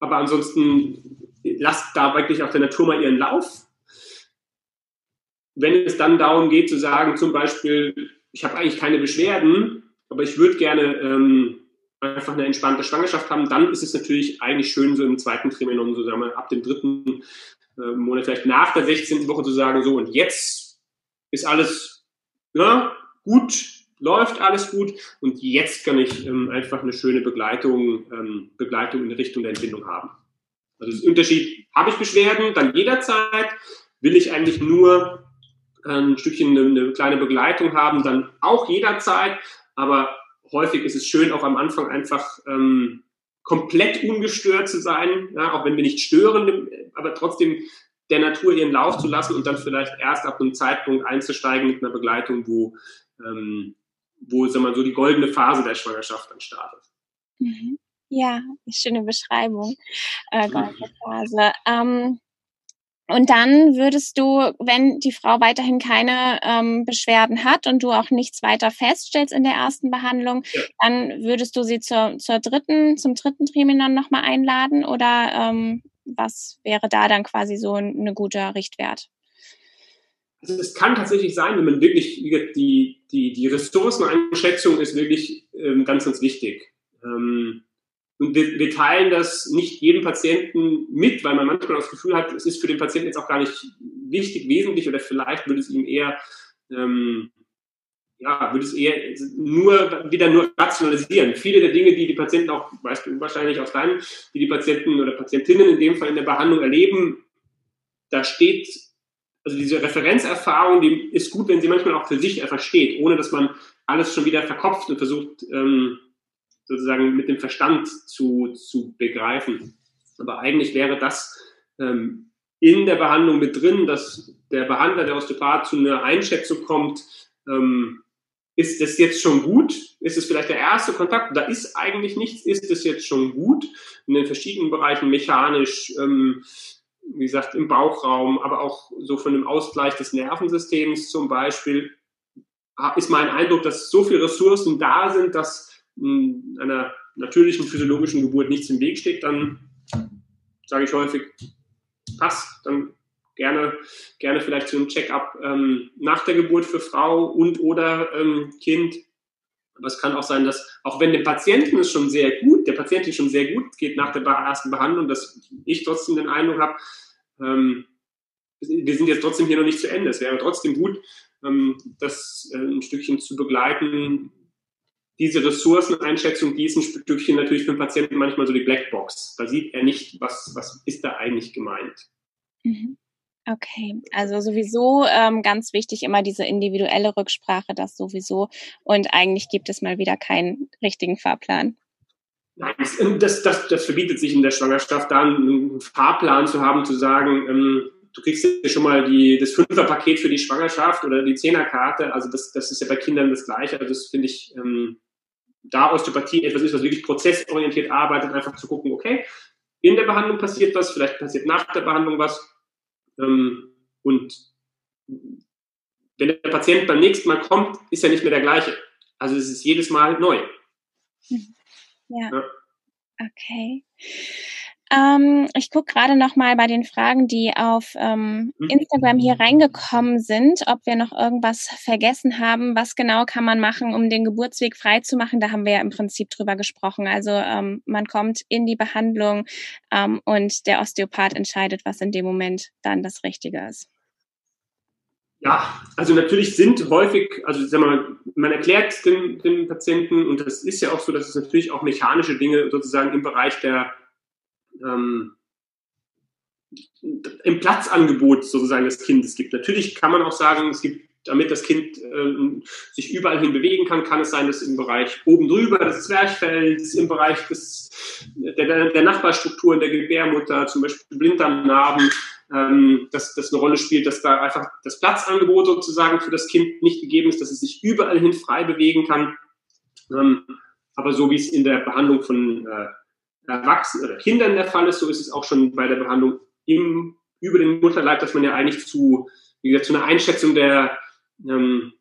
[SPEAKER 2] aber ansonsten lasst da wirklich auf der Natur mal ihren Lauf. Wenn es dann darum geht zu sagen, zum Beispiel, ich habe eigentlich keine Beschwerden, aber ich würde gerne ähm, einfach eine entspannte Schwangerschaft haben, dann ist es natürlich eigentlich schön, so im zweiten Trimenon, so sagen wir, ab dem dritten äh, Monat, vielleicht nach der 16. Woche zu sagen, so und jetzt ist alles ja, gut, läuft alles gut und jetzt kann ich ähm, einfach eine schöne Begleitung, ähm, Begleitung in Richtung der Entbindung haben. Also das Unterschied, habe ich Beschwerden, dann jederzeit, will ich eigentlich nur ein Stückchen eine kleine Begleitung haben, dann auch jederzeit, aber häufig ist es schön, auch am Anfang einfach ähm, komplett ungestört zu sein, ja, auch wenn wir nicht stören, aber trotzdem der Natur ihren Lauf zu lassen und dann vielleicht erst ab einem Zeitpunkt einzusteigen mit einer Begleitung, wo, ähm, wo sagen wir, so die goldene Phase der Schwangerschaft dann startet.
[SPEAKER 1] Mhm. Ja, schöne Beschreibung. Äh, [LAUGHS] Phase. Ähm, und dann würdest du, wenn die Frau weiterhin keine ähm, Beschwerden hat und du auch nichts weiter feststellst in der ersten Behandlung, dann würdest du sie zur, zur dritten, zum dritten Triminon nochmal einladen oder ähm, was wäre da dann quasi so ein, ein guter Richtwert?
[SPEAKER 2] Also es kann tatsächlich sein, wenn man wirklich, die, die, die Ressourceneinschätzung ist wirklich ähm, ganz, ganz wichtig. Ähm, und wir, wir teilen das nicht jedem Patienten mit, weil man manchmal das Gefühl hat, es ist für den Patienten jetzt auch gar nicht wichtig, wesentlich oder vielleicht würde es ihm eher, ähm, ja, würde es eher nur wieder nur rationalisieren. Viele der Dinge, die die Patienten auch, weißt du wahrscheinlich aus deinem, die die Patienten oder Patientinnen in dem Fall in der Behandlung erleben, da steht, also diese Referenzerfahrung, die ist gut, wenn sie manchmal auch für sich einfach steht, ohne dass man alles schon wieder verkopft und versucht, ähm, sozusagen mit dem Verstand zu, zu begreifen. Aber eigentlich wäre das ähm, in der Behandlung mit drin, dass der Behandler, der Osteopath, zu einer Einschätzung kommt, ähm, ist das jetzt schon gut? Ist es vielleicht der erste Kontakt? Da ist eigentlich nichts. Ist es jetzt schon gut? In den verschiedenen Bereichen, mechanisch, ähm, wie gesagt, im Bauchraum, aber auch so von dem Ausgleich des Nervensystems zum Beispiel, ist mein Eindruck, dass so viele Ressourcen da sind, dass einer natürlichen physiologischen Geburt nichts im Weg steht, dann sage ich häufig, passt, dann gerne, gerne vielleicht zu einem Check-up ähm, nach der Geburt für Frau und oder ähm, Kind. Aber es kann auch sein, dass auch wenn dem Patienten es schon sehr gut, der Patientin schon sehr gut geht nach der ersten Behandlung, dass ich trotzdem den Eindruck habe, ähm, wir sind jetzt trotzdem hier noch nicht zu Ende. Es wäre trotzdem gut, ähm, das äh, ein Stückchen zu begleiten, diese Ressourceneinschätzung, die ist ein Stückchen natürlich für den Patienten manchmal so die Blackbox. Da sieht er nicht, was, was ist da eigentlich gemeint.
[SPEAKER 1] Mhm. Okay, also sowieso ähm, ganz wichtig immer diese individuelle Rücksprache, das sowieso. Und eigentlich gibt es mal wieder keinen richtigen Fahrplan.
[SPEAKER 2] Nein, das, das, das verbietet sich in der Schwangerschaft, da einen Fahrplan zu haben, zu sagen, ähm, du kriegst ja schon mal die, das Fünferpaket für die Schwangerschaft oder die Zehnerkarte. Also das, das ist ja bei Kindern das Gleiche. Also das finde ich, ähm, da Osteopathie etwas ist, was wirklich prozessorientiert arbeitet, einfach zu gucken, okay, in der Behandlung passiert was, vielleicht passiert nach der Behandlung was. Ähm, und wenn der Patient beim nächsten Mal kommt, ist er nicht mehr der gleiche. Also es ist jedes Mal neu.
[SPEAKER 1] Ja. ja. Okay. Ähm, ich gucke gerade noch mal bei den Fragen, die auf ähm, mhm. Instagram hier reingekommen sind, ob wir noch irgendwas vergessen haben. Was genau kann man machen, um den Geburtsweg frei zu machen? Da haben wir ja im Prinzip drüber gesprochen. Also ähm, man kommt in die Behandlung ähm, und der Osteopath entscheidet, was in dem Moment dann das Richtige ist.
[SPEAKER 2] Ja, also natürlich sind häufig, also wir mal, man erklärt dem, dem Patienten, und das ist ja auch so, dass es natürlich auch mechanische Dinge sozusagen im Bereich der ähm, im Platzangebot sozusagen des Kindes gibt. Natürlich kann man auch sagen, es gibt, damit das Kind äh, sich überall hin bewegen kann, kann es sein, dass im Bereich oben drüber des Zwerchfells, im Bereich des, der, der Nachbarstrukturen der Gebärmutter, zum Beispiel Blinddarmnarben, ähm, dass das eine Rolle spielt, dass da einfach das Platzangebot sozusagen für das Kind nicht gegeben ist, dass es sich überall hin frei bewegen kann. Ähm, aber so wie es in der Behandlung von äh, Erwachsenen oder Kindern der Fall ist, so ist es auch schon bei der Behandlung im, über den Mutterleib, dass man ja eigentlich zu, wie gesagt, zu einer Einschätzung der ähm,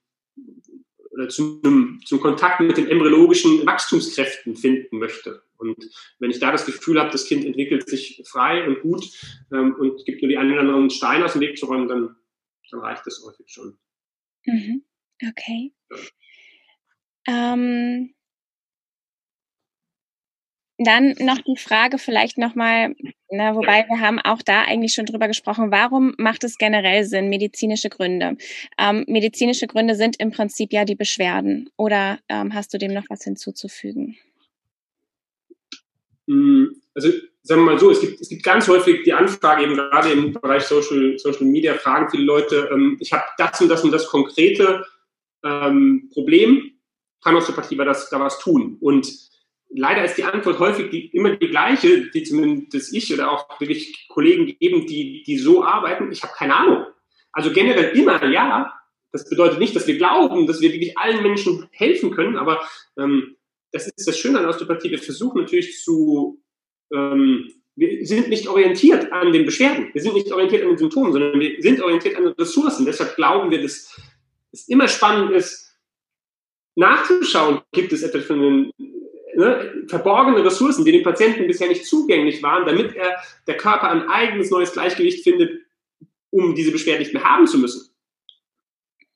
[SPEAKER 2] oder zu einem, zum Kontakt mit den embryologischen Wachstumskräften finden möchte. Und wenn ich da das Gefühl habe, das Kind entwickelt sich frei und gut ähm, und gibt nur die einen oder anderen Stein aus dem Weg zu räumen, dann, dann reicht das häufig schon.
[SPEAKER 1] Mhm. Okay. Ja. Ähm, dann noch die Frage vielleicht nochmal, na, wobei wir haben auch da eigentlich schon drüber gesprochen, warum macht es generell Sinn, medizinische Gründe? Ähm, medizinische Gründe sind im Prinzip ja die Beschwerden. Oder ähm, hast du dem noch was hinzuzufügen?
[SPEAKER 2] Hm, also sagen wir mal so, es gibt, es gibt ganz häufig die Anfrage, eben gerade im Bereich Social, Social Media, fragen viele Leute, ähm, ich habe das und das und das konkrete ähm, Problem, kann Osteopathie da was tun? Und leider ist die Antwort häufig die, immer die gleiche, die zumindest ich oder auch wirklich Kollegen geben, die, die so arbeiten. Ich habe keine Ahnung. Also generell immer ja. Das bedeutet nicht, dass wir glauben, dass wir wirklich allen Menschen helfen können, aber ähm, das ist das Schöne an Osteopathie, wir versuchen natürlich zu, ähm, wir sind nicht orientiert an den Beschwerden, wir sind nicht orientiert an den Symptomen, sondern wir sind orientiert an den Ressourcen. Deshalb glauben wir, dass es immer spannend ist, nachzuschauen, gibt es etwas von den ne, verborgene Ressourcen, die dem Patienten bisher nicht zugänglich waren, damit er der Körper ein eigenes neues Gleichgewicht findet, um diese Beschwerden nicht mehr haben zu müssen.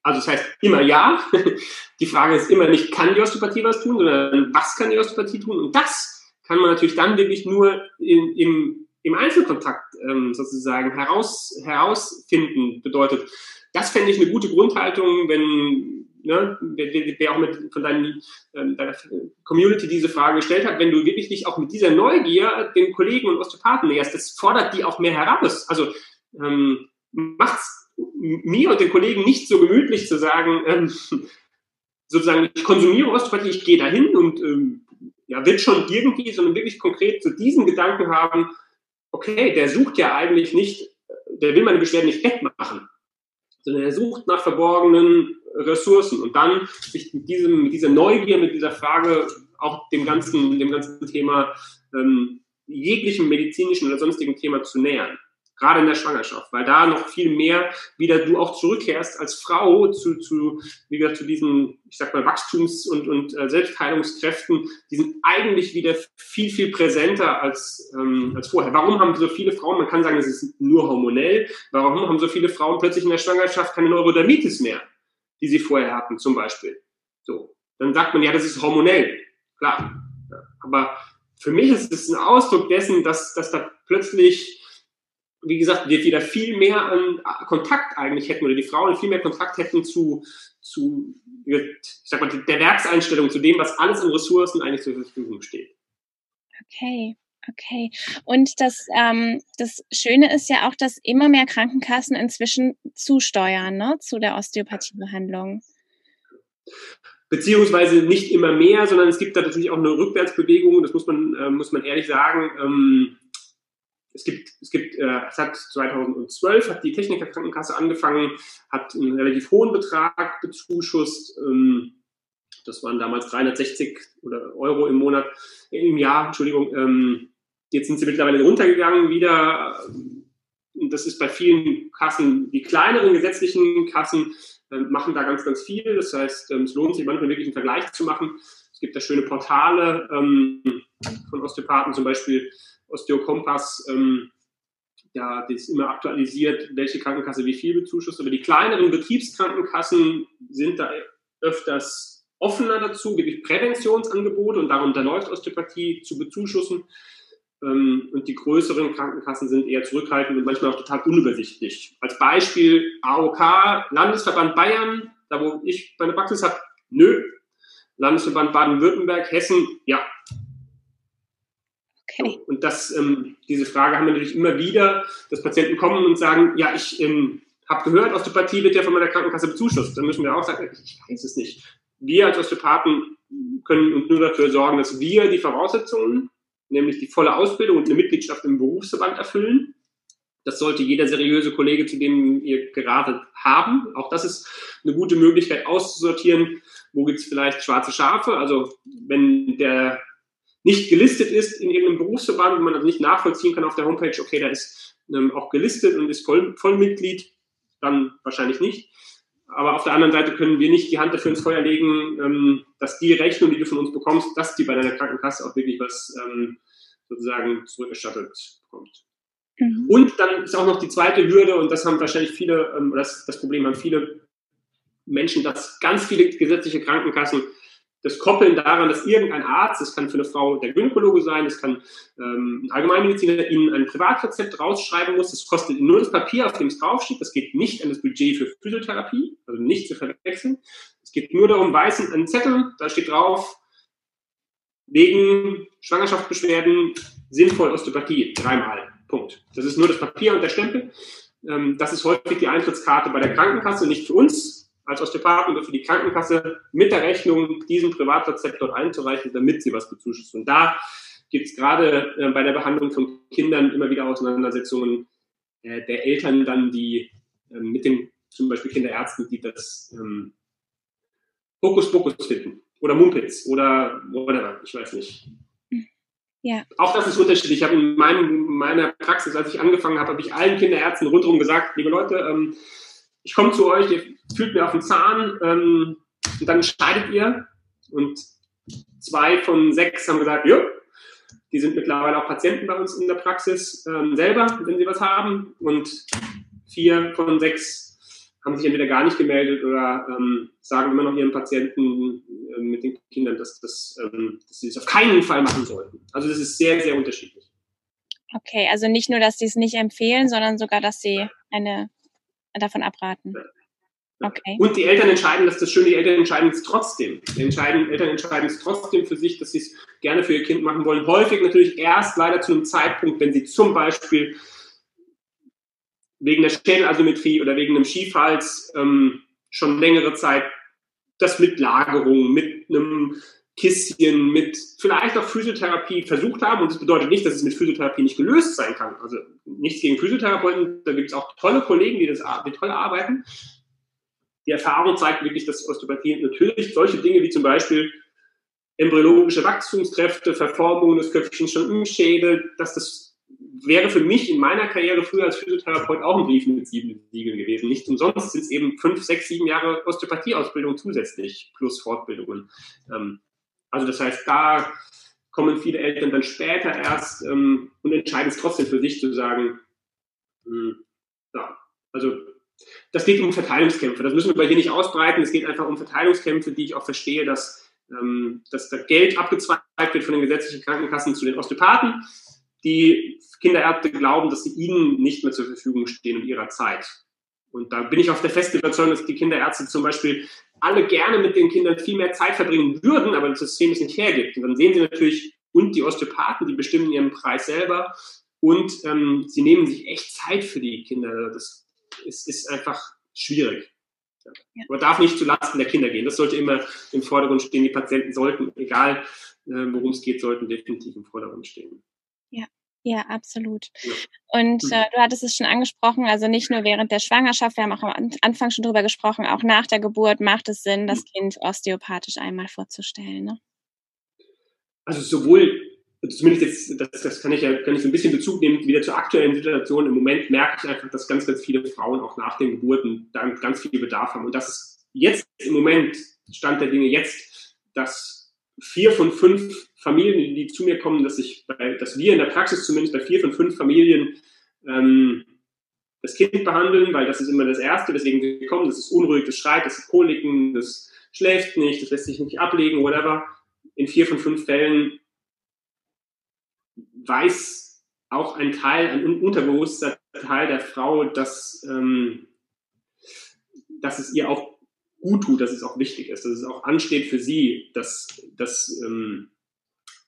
[SPEAKER 2] Also das heißt immer ja. [LAUGHS] Die Frage ist immer nicht, kann die Osteopathie was tun, sondern was kann die Osteopathie tun? Und das kann man natürlich dann wirklich nur in, im, im Einzelkontakt ähm, sozusagen heraus, herausfinden. Bedeutet, das fände ich eine gute Grundhaltung, wenn ne, wer, wer auch mit von deinem, ähm, deiner Community diese Frage gestellt hat, wenn du wirklich dich auch mit dieser Neugier den Kollegen und Osteopathen näherst, das fordert die auch mehr heraus. Also ähm, macht's mir und den Kollegen nicht so gemütlich zu sagen, ähm, sozusagen, ich konsumiere Osteopathie, ich gehe dahin und ähm, ja, wird schon irgendwie, sondern wirklich konkret zu diesem Gedanken haben, okay, der sucht ja eigentlich nicht, der will meine Beschwerden nicht wegmachen, sondern er sucht nach verborgenen Ressourcen. Und dann sich mit, diesem, mit dieser Neugier, mit dieser Frage auch dem ganzen, dem ganzen Thema ähm, jeglichem medizinischen oder sonstigen Thema zu nähern. Gerade in der Schwangerschaft, weil da noch viel mehr wieder du auch zurückkehrst als Frau zu, zu wie gesagt, zu diesen, ich sag mal, Wachstums- und, und äh, Selbstheilungskräften, die sind eigentlich wieder viel, viel präsenter als, ähm, als vorher. Warum haben so viele Frauen, man kann sagen, es ist nur hormonell, warum haben so viele Frauen plötzlich in der Schwangerschaft keine Neurodermitis mehr, die sie vorher hatten, zum Beispiel? So. Dann sagt man, ja, das ist hormonell. Klar. Aber für mich ist es ein Ausdruck dessen, dass, dass da plötzlich wie gesagt, wir wieder viel mehr an Kontakt eigentlich hätten oder die Frauen viel mehr Kontakt hätten zu, zu ich sag mal, der Werkseinstellung, zu dem, was alles an Ressourcen eigentlich zur Verfügung steht.
[SPEAKER 1] Okay. Okay. Und das, ähm, das Schöne ist ja auch, dass immer mehr Krankenkassen inzwischen zusteuern ne, zu der Osteopathiebehandlung.
[SPEAKER 2] Beziehungsweise nicht immer mehr, sondern es gibt da natürlich auch eine Rückwärtsbewegung, das muss man, äh, muss man ehrlich sagen. Ähm, es gibt, es gibt, äh, seit 2012 hat die Techniker Krankenkasse angefangen, hat einen relativ hohen Betrag bezuschusst. Ähm, das waren damals 360 oder Euro im Monat, im Jahr, Entschuldigung. Ähm, jetzt sind sie mittlerweile runtergegangen wieder. Und das ist bei vielen Kassen, die kleineren gesetzlichen Kassen, äh, machen da ganz, ganz viel. Das heißt, ähm, es lohnt sich manchmal wirklich einen Vergleich zu machen. Es gibt da schöne Portale ähm, von Osteopathen zum Beispiel, Osteokompass, ähm, ja, das ist immer aktualisiert, welche Krankenkasse wie viel bezuschusst. Aber die kleineren Betriebskrankenkassen sind da öfters offener dazu, wirklich Präventionsangebote und darunter läuft Osteopathie zu bezuschussen. Ähm, und die größeren Krankenkassen sind eher zurückhaltend und manchmal auch total unübersichtlich. Als Beispiel AOK, Landesverband Bayern, da wo ich meine Praxis habe, nö. Landesverband Baden-Württemberg, Hessen, ja, Okay. Und das, ähm, diese Frage haben wir natürlich immer wieder, dass Patienten kommen und sagen, ja, ich ähm, habe gehört, Osteopathie wird ja von meiner Krankenkasse bezuschusst. Dann müssen wir auch sagen, ich weiß es nicht. Wir als Osteopathen können uns nur dafür sorgen, dass wir die Voraussetzungen, nämlich die volle Ausbildung und eine Mitgliedschaft im Berufsverband erfüllen. Das sollte jeder seriöse Kollege, zu dem ihr geratet, haben. Auch das ist eine gute Möglichkeit auszusortieren, wo gibt es vielleicht schwarze Schafe. Also wenn der nicht gelistet ist in irgendeinem Berufsverband, wo man also nicht nachvollziehen kann auf der Homepage, okay, da ist ähm, auch gelistet und ist Voll, Vollmitglied, dann wahrscheinlich nicht. Aber auf der anderen Seite können wir nicht die Hand dafür ins Feuer legen, ähm, dass die Rechnung, die du von uns bekommst, dass die bei deiner Krankenkasse auch wirklich was ähm, sozusagen zurückgestattet bekommt. Mhm. Und dann ist auch noch die zweite Hürde, und das haben wahrscheinlich viele, ähm, das, das Problem haben viele Menschen, dass ganz viele gesetzliche Krankenkassen das Koppeln daran, dass irgendein Arzt, das kann für eine Frau der Gynäkologe sein, das kann ähm, ein Allgemeinmediziner Ihnen ein Privatrezept rausschreiben muss, das kostet nur das Papier, auf dem es draufsteht, das geht nicht an das Budget für Physiotherapie, also nicht zu verwechseln. Es geht nur darum, weißen einen Zettel, da steht drauf, wegen Schwangerschaftsbeschwerden sinnvoll Osteopathie, dreimal, Punkt. Das ist nur das Papier und der Stempel. Ähm, das ist häufig die Eintrittskarte bei der Krankenkasse, nicht für uns, als Osteopathen oder für die Krankenkasse mit der Rechnung diesen Privatrezept dort einzureichen, damit sie was bezuschusst. Und da gibt es gerade äh, bei der Behandlung von Kindern immer wieder Auseinandersetzungen äh, der Eltern dann, die äh, mit den zum Beispiel Kinderärzten, die das ähm, Hokuspokus finden. oder Mumpitz oder whatever, ich weiß nicht.
[SPEAKER 1] Ja.
[SPEAKER 2] Auch das ist unterschiedlich. Ich habe in meinem, meiner Praxis, als ich angefangen habe, habe ich allen Kinderärzten rundherum gesagt, liebe Leute, ähm, ich komme zu euch, ihr fühlt mir auf den Zahn ähm, und dann scheidet ihr. Und zwei von sechs haben gesagt, ja, die sind mittlerweile auch Patienten bei uns in der Praxis ähm, selber, wenn sie was haben. Und vier von sechs haben sich entweder gar nicht gemeldet oder ähm, sagen immer noch ihren Patienten äh, mit den Kindern, dass, das, ähm, dass sie es auf keinen Fall machen sollten. Also das ist sehr, sehr unterschiedlich.
[SPEAKER 1] Okay, also nicht nur, dass sie es nicht empfehlen, sondern sogar, dass sie eine davon abraten.
[SPEAKER 2] Okay. Und die Eltern entscheiden, dass das schön, die Eltern entscheiden es trotzdem. Die entscheiden, Eltern entscheiden es trotzdem für sich, dass sie es gerne für ihr Kind machen wollen. Häufig natürlich erst leider zu einem Zeitpunkt, wenn sie zum Beispiel wegen der Schädelasymmetrie oder wegen einem Schiefhals ähm, schon längere Zeit das mit Lagerung, mit einem Kisschen, mit vielleicht auch Physiotherapie versucht haben. Und das bedeutet nicht, dass es mit Physiotherapie nicht gelöst sein kann. Also nichts gegen Physiotherapeuten, da gibt es auch tolle Kollegen, die das die toll arbeiten. Die Erfahrung zeigt wirklich, dass Osteopathie natürlich solche Dinge wie zum Beispiel embryologische Wachstumskräfte, Verformungen des Köpfchens schon im dass das wäre für mich in meiner Karriere früher als Physiotherapeut auch ein Brief mit sieben Siegeln gewesen. Nicht umsonst sind es eben fünf, sechs, sieben Jahre Osteopathieausbildung zusätzlich plus Fortbildungen. Ähm, also das heißt, da kommen viele Eltern dann später erst ähm, und entscheiden es trotzdem für sich zu sagen, hm, ja, also das geht um Verteilungskämpfe. Das müssen wir bei hier nicht ausbreiten. Es geht einfach um Verteilungskämpfe, die ich auch verstehe, dass, ähm, dass da Geld abgezweigt wird von den gesetzlichen Krankenkassen zu den Osteopathen die Kinderärzte glauben, dass sie ihnen nicht mehr zur Verfügung stehen in ihrer Zeit. Und da bin ich auf der festen Überzeugung, dass die Kinderärzte zum Beispiel alle gerne mit den Kindern viel mehr Zeit verbringen würden, aber das System es nicht hergibt. Und dann sehen sie natürlich, und die Osteopathen, die bestimmen ihren Preis selber und ähm, sie nehmen sich echt Zeit für die Kinder. Das ist, ist einfach schwierig. Ja. Aber darf nicht zulasten der Kinder gehen. Das sollte immer im Vordergrund stehen. Die Patienten sollten, egal äh, worum es geht, sollten definitiv im Vordergrund stehen.
[SPEAKER 1] Ja. Ja, absolut. Und mhm. äh, du hattest es schon angesprochen, also nicht nur während der Schwangerschaft, wir haben auch am Anfang schon drüber gesprochen, auch nach der Geburt macht es Sinn, das mhm. Kind osteopathisch einmal vorzustellen. Ne?
[SPEAKER 2] Also sowohl, zumindest jetzt, das, das kann ich ja kann ich so ein bisschen Bezug nehmen, wieder zur aktuellen Situation. Im Moment merke ich einfach, dass ganz, ganz viele Frauen auch nach den Geburten dann ganz viel Bedarf haben. Und das ist jetzt im Moment, Stand der Dinge jetzt, dass vier von fünf Familien, die zu mir kommen, dass ich, bei, dass wir in der Praxis zumindest bei vier von fünf Familien ähm, das Kind behandeln, weil das ist immer das Erste, weswegen wir kommen. Das ist unruhig, das schreit, das ist Koliken, das schläft nicht, das lässt sich nicht ablegen, whatever. In vier von fünf Fällen weiß auch ein Teil, ein unterbewusster Teil der Frau, dass, ähm, dass es ihr auch gut tut, dass es auch wichtig ist, dass es auch ansteht für sie, dass, dass ähm,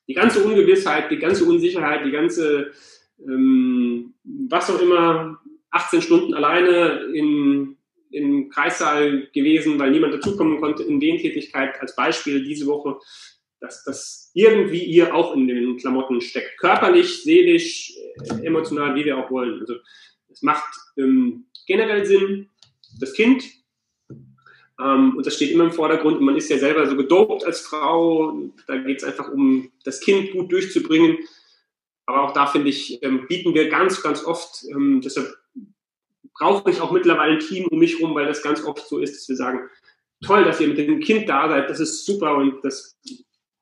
[SPEAKER 2] die ganze Ungewissheit, die ganze Unsicherheit, die ganze, ähm, was auch immer, 18 Stunden alleine in, im Kreissaal gewesen, weil niemand dazukommen konnte in den Tätigkeit als Beispiel diese Woche, dass das irgendwie ihr auch in den Klamotten steckt. Körperlich, seelisch, äh, emotional, wie wir auch wollen. Also es macht ähm, generell Sinn, das Kind ähm, und das steht immer im Vordergrund. Und man ist ja selber so gedopt als Frau. Da geht es einfach um das Kind gut durchzubringen. Aber auch da finde ich, ähm, bieten wir ganz, ganz oft, ähm, deshalb brauche ich auch mittlerweile ein Team um mich rum, weil das ganz oft so ist, dass wir sagen, toll, dass ihr mit dem Kind da seid, das ist super und das,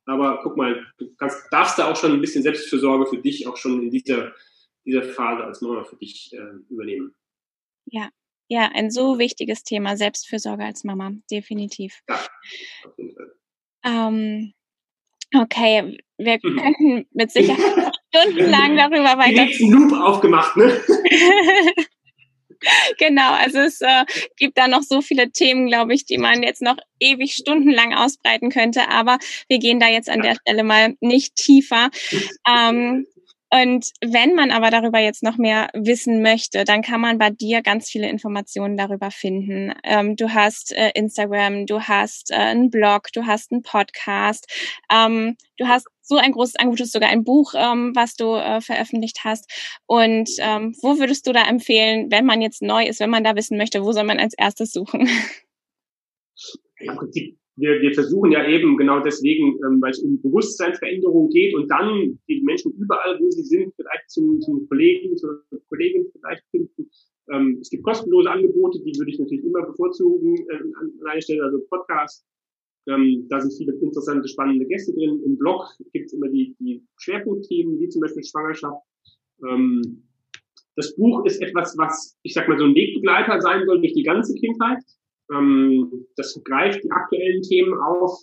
[SPEAKER 2] aber guck mal, du kannst, darfst da auch schon ein bisschen Selbstfürsorge für dich auch schon in dieser, dieser Phase als Mama für dich äh, übernehmen.
[SPEAKER 1] Ja, ja, ein so wichtiges Thema, Selbstfürsorge als Mama, definitiv. Ja, auf jeden Fall. Ähm, okay, wir mhm. könnten mit Sicherheit [LAUGHS] stundenlang darüber weiter.
[SPEAKER 2] Die Loop aufgemacht, ne? [LAUGHS] [LAUGHS]
[SPEAKER 1] genau, also es äh, gibt da noch so viele Themen, glaube ich, die man jetzt noch ewig stundenlang ausbreiten könnte, aber wir gehen da jetzt an der Stelle mal nicht tiefer. Ähm, und wenn man aber darüber jetzt noch mehr wissen möchte, dann kann man bei dir ganz viele Informationen darüber finden. Ähm, du hast äh, Instagram, du hast äh, einen Blog, du hast einen Podcast, ähm, du hast so ein großes Angebot, ist sogar ein Buch, ähm, was du äh, veröffentlicht hast. Und ähm, wo würdest du da empfehlen, wenn man jetzt neu ist, wenn man da wissen möchte, wo soll man als erstes suchen?
[SPEAKER 2] Wir, wir versuchen ja eben genau deswegen, ähm, weil es um Bewusstseinsveränderung geht und dann die Menschen überall, wo sie sind, vielleicht zum, zum Kollegen, zur Kollegin vielleicht finden. Ähm, es gibt kostenlose Angebote, die würde ich natürlich immer bevorzugen äh, an, einer Stelle, also Podcast. Ähm, da sind viele interessante, spannende Gäste drin. Im Blog gibt es immer die, die Schwerpunktthemen, wie zum Beispiel Schwangerschaft. Ähm, das Buch ist etwas, was, ich sag mal, so ein Wegbegleiter sein soll durch die ganze Kindheit. Ähm, das greift die aktuellen Themen auf,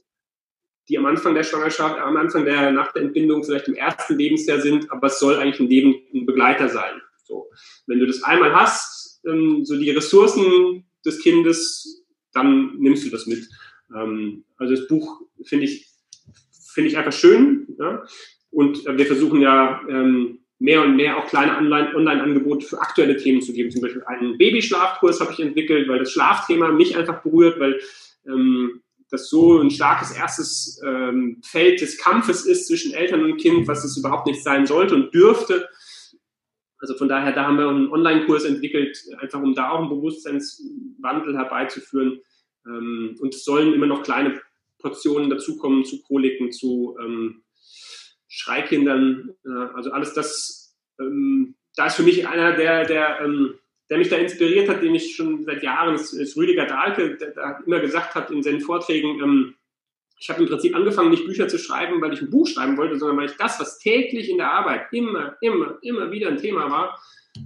[SPEAKER 2] die am Anfang der Schwangerschaft, am Anfang der, nach der Entbindung vielleicht im ersten Lebensjahr sind, aber es soll eigentlich ein Leben ein Begleiter sein. So. Wenn du das einmal hast, ähm, so die Ressourcen des Kindes, dann nimmst du das mit. Ähm, also das Buch finde ich, finde ich einfach schön. Ja? Und äh, wir versuchen ja, ähm, mehr und mehr auch kleine Online-Angebote für aktuelle Themen zu geben. Zum Beispiel einen Babyschlafkurs habe ich entwickelt, weil das Schlafthema mich einfach berührt, weil ähm, das so ein starkes erstes ähm, Feld des Kampfes ist zwischen Eltern und Kind, was es überhaupt nicht sein sollte und dürfte. Also von daher, da haben wir einen Online-Kurs entwickelt, einfach um da auch einen Bewusstseinswandel herbeizuführen. Ähm, und es sollen immer noch kleine Portionen dazukommen zu Koliken, zu ähm, Schreikindern, äh, also alles das, ähm, da ist für mich einer, der, der, ähm, der mich da inspiriert hat, den ich schon seit Jahren, ist, ist Rüdiger Dahlke, der, der immer gesagt hat in seinen Vorträgen, ähm, ich habe im Prinzip angefangen, nicht Bücher zu schreiben, weil ich ein Buch schreiben wollte, sondern weil ich das, was täglich in der Arbeit immer, immer, immer wieder ein Thema war,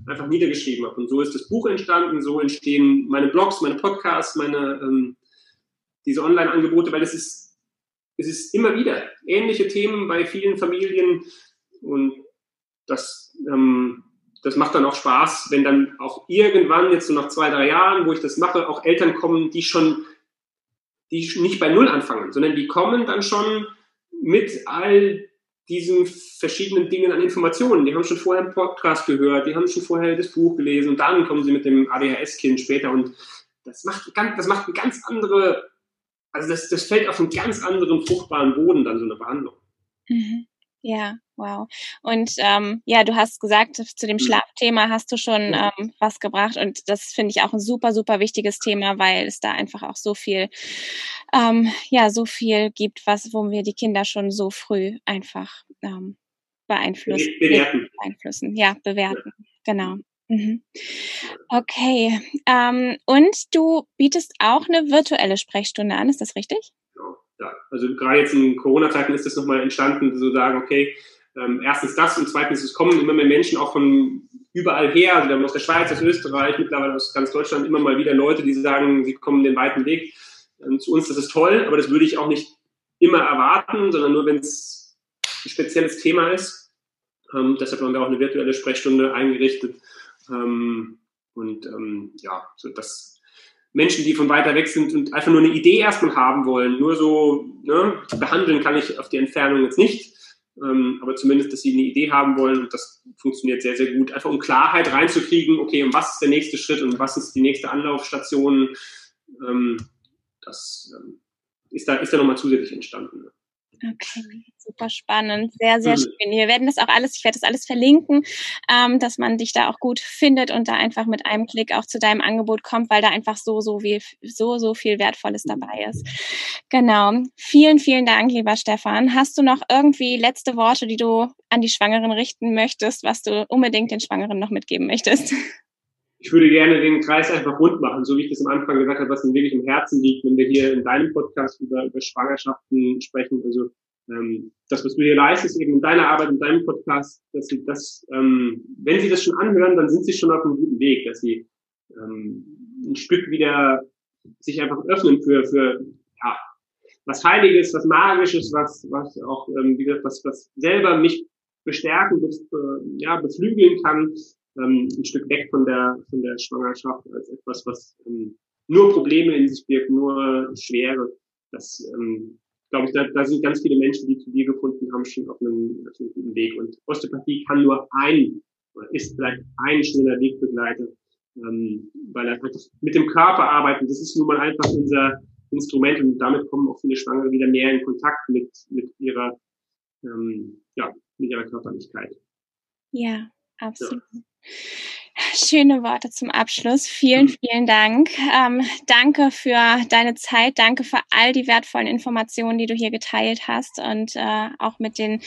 [SPEAKER 2] einfach niedergeschrieben habe. Und so ist das Buch entstanden, so entstehen meine Blogs, meine Podcasts, meine ähm, diese Online-Angebote, weil es ist es ist immer wieder ähnliche Themen bei vielen Familien und das, ähm, das macht dann auch Spaß, wenn dann auch irgendwann, jetzt so nach zwei, drei Jahren, wo ich das mache, auch Eltern kommen, die schon, die nicht bei Null anfangen, sondern die kommen dann schon mit all diesen verschiedenen Dingen an Informationen. Die haben schon vorher einen Podcast gehört, die haben schon vorher das Buch gelesen und dann kommen sie mit dem ADHS-Kind später und das macht, das macht eine ganz andere also das, das fällt auf einen ganz anderen fruchtbaren Boden dann so eine Behandlung.
[SPEAKER 1] Mhm. Ja, wow. Und ähm, ja, du hast gesagt, zu dem mhm. Schlafthema hast du schon ähm, was gebracht und das finde ich auch ein super, super wichtiges Thema, weil es da einfach auch so viel, ähm, ja, so viel gibt, was, wo wir die Kinder schon so früh einfach ähm, beeinflussen.
[SPEAKER 2] Bewerten.
[SPEAKER 1] Beeinflussen, ja, bewerten. Ja. Genau. Mhm. Okay. Ähm, und du bietest auch eine virtuelle Sprechstunde an, ist das richtig?
[SPEAKER 2] Genau. Ja, also gerade jetzt in Corona-Zeiten ist das nochmal entstanden, so sagen, okay, ähm, erstens das und zweitens, es kommen immer mehr Menschen auch von überall her, also aus der Schweiz, aus Österreich, mittlerweile aus ganz Deutschland immer mal wieder Leute, die sagen, sie kommen den weiten Weg ähm, zu uns, das ist toll, aber das würde ich auch nicht immer erwarten, sondern nur, wenn es ein spezielles Thema ist. Ähm, deshalb haben wir auch eine virtuelle Sprechstunde eingerichtet, ähm, und ähm, ja, so dass Menschen, die von weiter weg sind und einfach nur eine Idee erstmal haben wollen, nur so ne, behandeln kann ich auf die Entfernung jetzt nicht. Ähm, aber zumindest, dass sie eine Idee haben wollen und das funktioniert sehr, sehr gut. Einfach um Klarheit reinzukriegen, okay, und was ist der nächste Schritt und was ist die nächste Anlaufstation, ähm, das ähm, ist da, ist da nochmal zusätzlich entstanden.
[SPEAKER 1] Okay, super spannend, sehr, sehr schön. Wir werden das auch alles, ich werde das alles verlinken, ähm, dass man dich da auch gut findet und da einfach mit einem Klick auch zu deinem Angebot kommt, weil da einfach so, so viel, so, so viel Wertvolles dabei ist. Genau. Vielen, vielen Dank, lieber Stefan. Hast du noch irgendwie letzte Worte, die du an die Schwangeren richten möchtest, was du unbedingt den Schwangeren noch mitgeben möchtest?
[SPEAKER 2] Ich würde gerne den Kreis einfach rund machen, so wie ich das am Anfang gesagt habe, was mir wirklich im Herzen liegt, wenn wir hier in deinem Podcast über, über Schwangerschaften sprechen. Also ähm, das, was du hier leistest, eben in deiner Arbeit, in deinem Podcast, dass sie das, ähm, wenn sie das schon anhören, dann sind sie schon auf einem guten Weg, dass sie ähm, ein Stück wieder sich einfach öffnen für, für ja, was Heiliges, was Magisches, was, was auch, ähm, wie gesagt, was, was selber mich bestärken, äh, ja, beflügeln kann, ähm, ein Stück weg von der, von der Schwangerschaft als etwas, was ähm, nur Probleme in sich birgt, nur Schwere. Das, ähm, glaube ich, da, da sind ganz viele Menschen, die zu dir gefunden haben, schon auf einem, auf einem guten Weg. Und Osteopathie kann nur ein, oder ist vielleicht ein schneller Wegbegleiter, ähm, weil er einfach mit dem Körper arbeitet. Das ist nun mal einfach unser Instrument und damit kommen auch viele Schwangere wieder mehr in Kontakt mit, mit ihrer, ähm, ja, mit ihrer Körperlichkeit.
[SPEAKER 1] Ja, absolut. Ja. Schöne Worte zum Abschluss. Vielen, vielen Dank. Ähm, danke für deine Zeit. Danke für all die wertvollen Informationen, die du hier geteilt hast und äh, auch mit den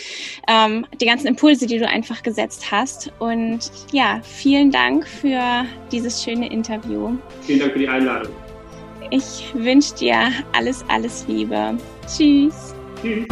[SPEAKER 1] ähm, die ganzen Impulse, die du einfach gesetzt hast. Und ja, vielen Dank für dieses schöne Interview.
[SPEAKER 2] Vielen Dank für die Einladung.
[SPEAKER 1] Ich wünsche dir alles, alles Liebe. Tschüss. Tschüss.